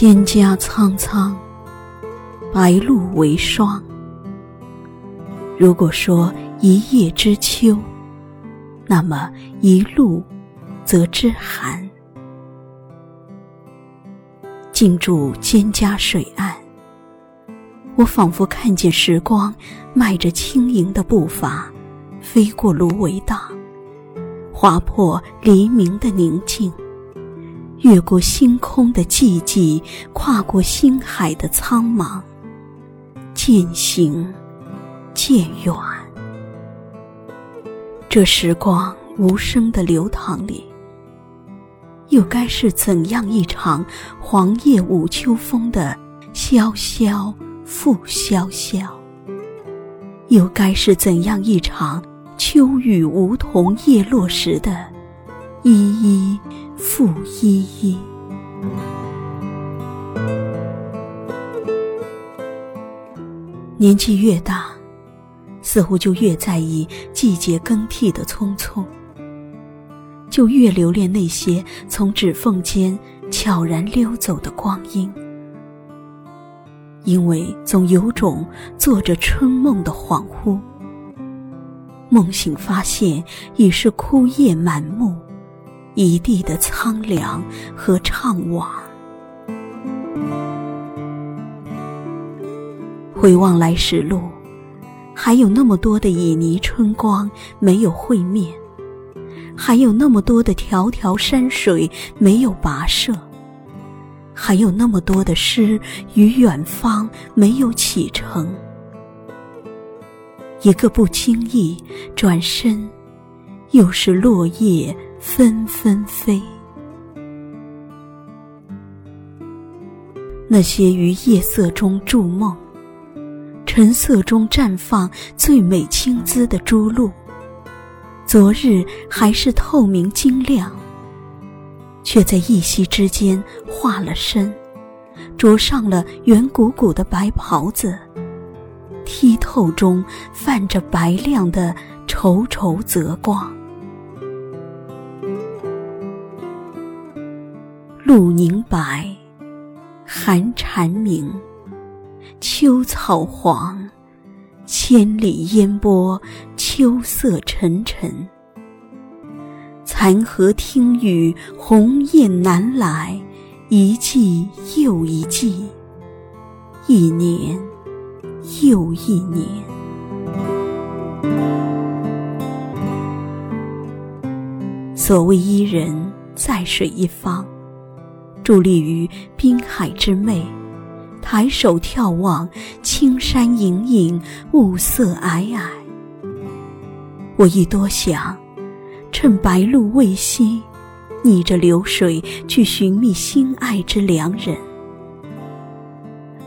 蒹葭苍苍，白露为霜。如果说一叶知秋，那么一路则知寒。静驻蒹葭水岸，我仿佛看见时光迈着轻盈的步伐，飞过芦苇荡，划破黎明的宁静，越过星空的寂寂，跨过星海的苍茫，渐行渐远。这时光无声的流淌里。又该是怎样一场黄叶舞秋风的萧萧复萧萧？又该是怎样一场秋雨梧桐叶落时的依依复依依？年纪越大，似乎就越在意季节更替的匆匆。就越留恋那些从指缝间悄然溜走的光阴，因为总有种做着春梦的恍惚。梦醒发现已是枯叶满目，一地的苍凉和怅惘。回望来时路，还有那么多的旖旎春光没有会面。还有那么多的迢迢山水没有跋涉，还有那么多的诗与远方没有启程。一个不经意转身，又是落叶纷纷飞。那些于夜色中筑梦，晨色中绽放最美青姿的珠露。昨日还是透明晶亮，却在一夕之间化了身，着上了圆鼓鼓的白袍子，剔透中泛着白亮的稠稠泽光。露凝白，寒蝉鸣，秋草黄。千里烟波，秋色沉沉。残荷听雨，鸿雁南来，一季又一季，一年又一年。所谓伊人，在水一方，伫立于滨海之湄。抬手眺望，青山隐隐，雾色霭霭。我亦多想，趁白露未晞，逆着流水去寻觅心爱之良人。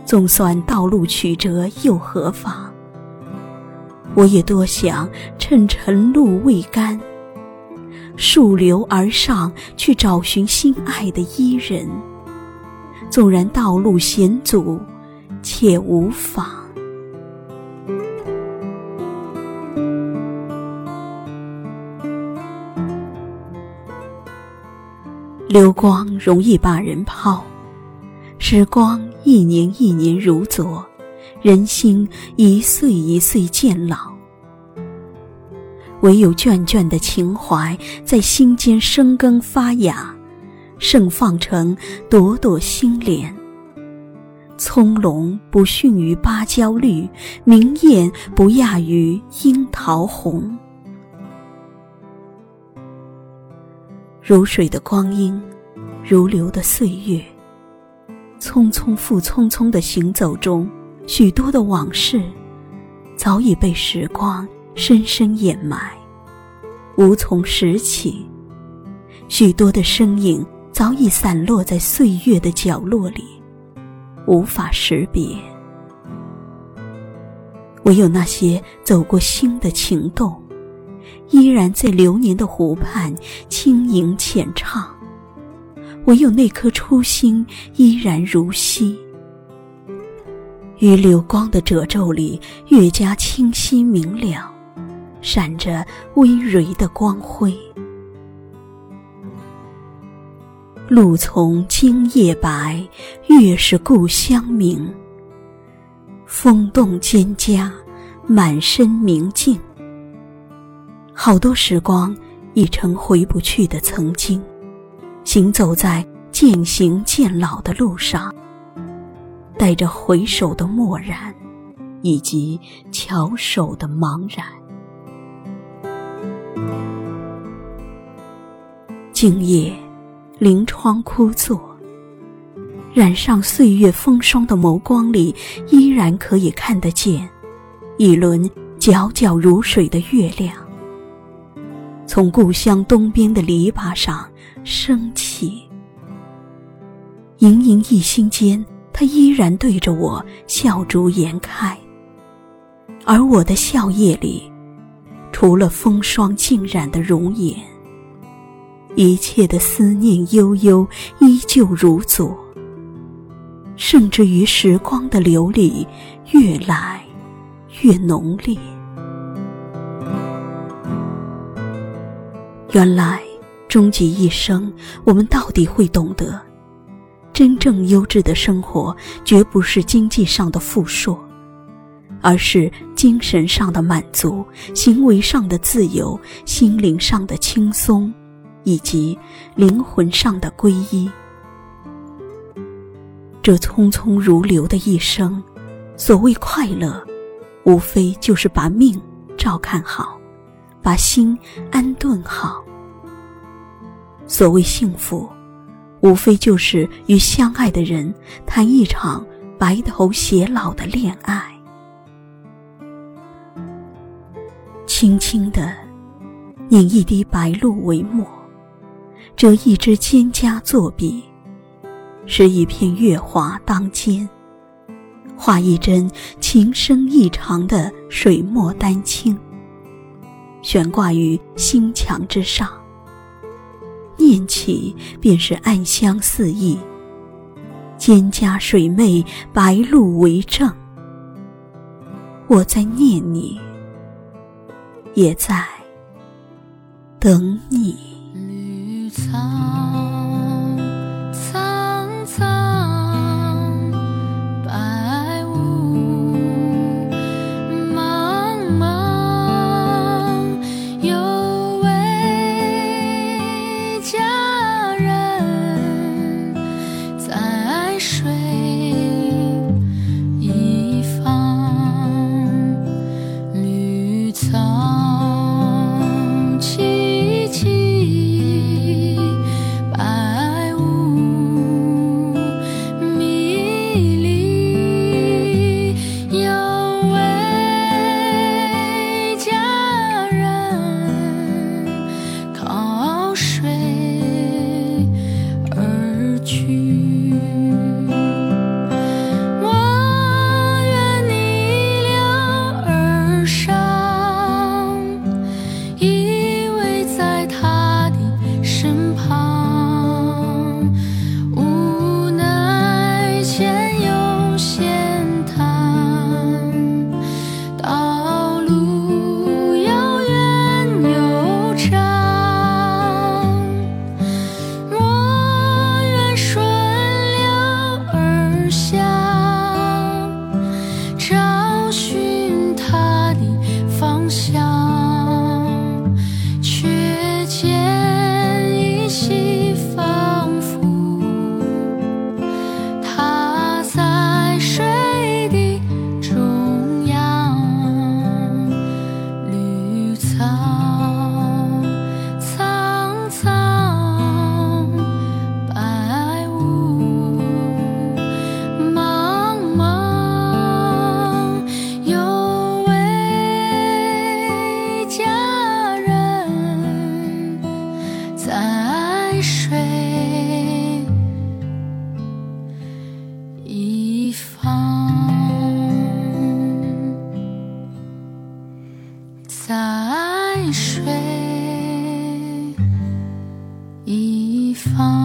纵算道路曲折又何妨？我也多想趁晨露未干，溯流而上去找寻心爱的伊人。纵然道路险阻，且无妨。流光容易把人抛，时光一年一年如昨，人心一岁一岁渐老。唯有眷眷的情怀在心间生根发芽。盛放成朵朵心莲，葱茏不逊于芭蕉绿，明艳不亚于樱桃红。如水的光阴，如流的岁月，匆匆复匆匆的行走中，许多的往事早已被时光深深掩埋，无从拾起。许多的身影。早已散落在岁月的角落里，无法识别。唯有那些走过心的情动，依然在流年的湖畔轻吟浅唱。唯有那颗初心依然如昔，于流光的褶皱里越加清晰明了，闪着微蕤的光辉。露从今夜白，月是故乡明。风动蒹葭，满身明镜。好多时光已成回不去的曾经，行走在渐行渐老的路上，带着回首的漠然，以及翘首的茫然。静夜。临窗枯坐，染上岁月风霜的眸光里，依然可以看得见一轮皎皎如水的月亮，从故乡东边的篱笆上升起。盈盈一心间，他依然对着我笑逐颜开，而我的笑靥里，除了风霜浸染的容颜。一切的思念悠悠，依旧如昨。甚至于时光的流离，越来越浓烈。原来，终极一生，我们到底会懂得，真正优质的生活，绝不是经济上的富硕，而是精神上的满足，行为上的自由，心灵上的轻松。以及灵魂上的皈依。这匆匆如流的一生，所谓快乐，无非就是把命照看好，把心安顿好；所谓幸福，无非就是与相爱的人谈一场白头偕老的恋爱。轻轻的饮一滴白露为墨。折一支蒹葭作笔，拾一片月华当肩，画一帧情深意长的水墨丹青，悬挂于心墙之上。念起便是暗香四溢，蒹葭水媚，白露为证。我在念你，也在等你。在水一方。